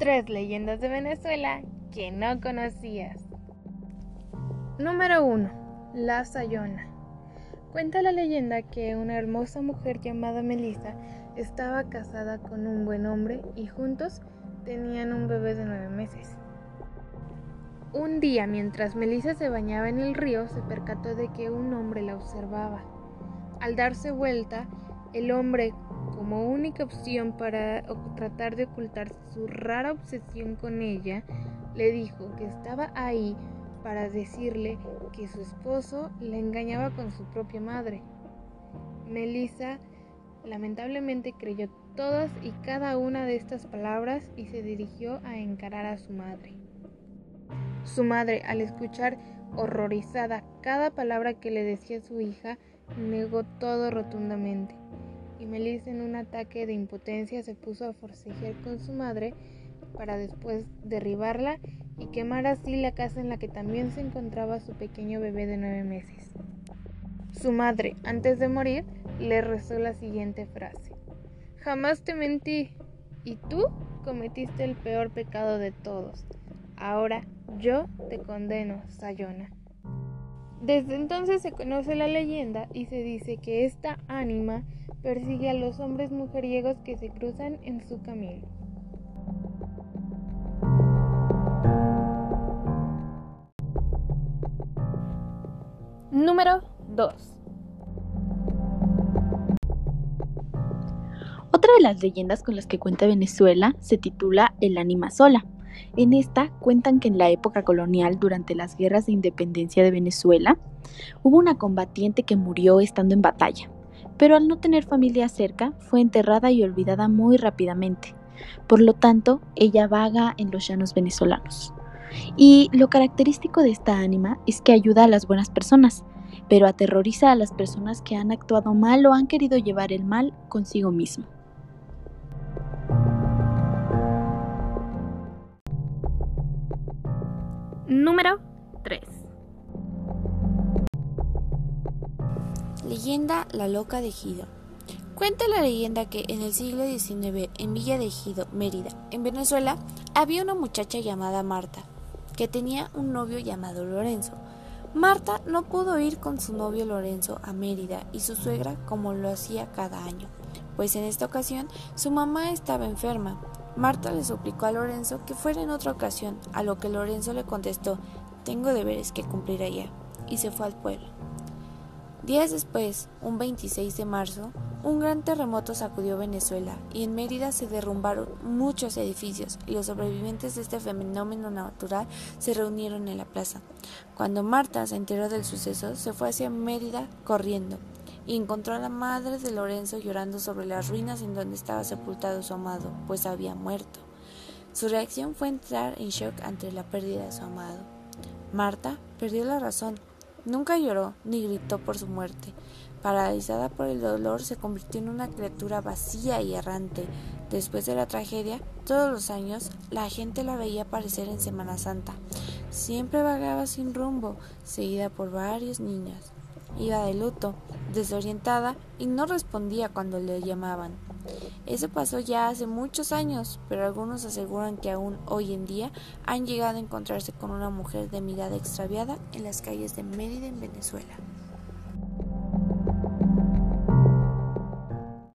Tres leyendas de Venezuela que no conocías. Número 1. La Sayona. Cuenta la leyenda que una hermosa mujer llamada Melissa estaba casada con un buen hombre y juntos tenían un bebé de nueve meses. Un día, mientras Melissa se bañaba en el río, se percató de que un hombre la observaba. Al darse vuelta, el hombre, como única opción para tratar de ocultar su rara obsesión con ella, le dijo que estaba ahí para decirle que su esposo la engañaba con su propia madre. Melissa lamentablemente creyó todas y cada una de estas palabras y se dirigió a encarar a su madre. Su madre, al escuchar horrorizada cada palabra que le decía su hija, negó todo rotundamente. Y Melissa en un ataque de impotencia se puso a forcejear con su madre para después derribarla y quemar así la casa en la que también se encontraba su pequeño bebé de nueve meses. Su madre, antes de morir, le rezó la siguiente frase. Jamás te mentí, y tú cometiste el peor pecado de todos. Ahora yo te condeno, Sayona. Desde entonces se conoce la leyenda y se dice que esta ánima persigue a los hombres mujeriegos que se cruzan en su camino. Número 2. Otra de las leyendas con las que cuenta Venezuela se titula El ánima sola. En esta cuentan que en la época colonial, durante las guerras de independencia de Venezuela, hubo una combatiente que murió estando en batalla, pero al no tener familia cerca, fue enterrada y olvidada muy rápidamente. Por lo tanto, ella vaga en los llanos venezolanos. Y lo característico de esta ánima es que ayuda a las buenas personas, pero aterroriza a las personas que han actuado mal o han querido llevar el mal consigo mismo. Número 3. Leyenda La Loca de Ejido. Cuenta la leyenda que en el siglo XIX, en Villa de Ejido, Mérida, en Venezuela, había una muchacha llamada Marta, que tenía un novio llamado Lorenzo. Marta no pudo ir con su novio Lorenzo a Mérida y su suegra como lo hacía cada año, pues en esta ocasión su mamá estaba enferma. Marta le suplicó a Lorenzo que fuera en otra ocasión, a lo que Lorenzo le contestó, tengo deberes que cumplir allá, y se fue al pueblo. Días después, un 26 de marzo, un gran terremoto sacudió Venezuela y en Mérida se derrumbaron muchos edificios y los sobrevivientes de este fenómeno natural se reunieron en la plaza. Cuando Marta se enteró del suceso, se fue hacia Mérida corriendo y encontró a la madre de Lorenzo llorando sobre las ruinas en donde estaba sepultado su amado, pues había muerto. Su reacción fue entrar en shock ante la pérdida de su amado. Marta perdió la razón. Nunca lloró ni gritó por su muerte. Paralizada por el dolor, se convirtió en una criatura vacía y errante. Después de la tragedia, todos los años, la gente la veía aparecer en Semana Santa. Siempre vagaba sin rumbo, seguida por varios niños. Iba de luto, desorientada y no respondía cuando le llamaban. Eso pasó ya hace muchos años, pero algunos aseguran que aún hoy en día han llegado a encontrarse con una mujer de mirada extraviada en las calles de Mérida en Venezuela.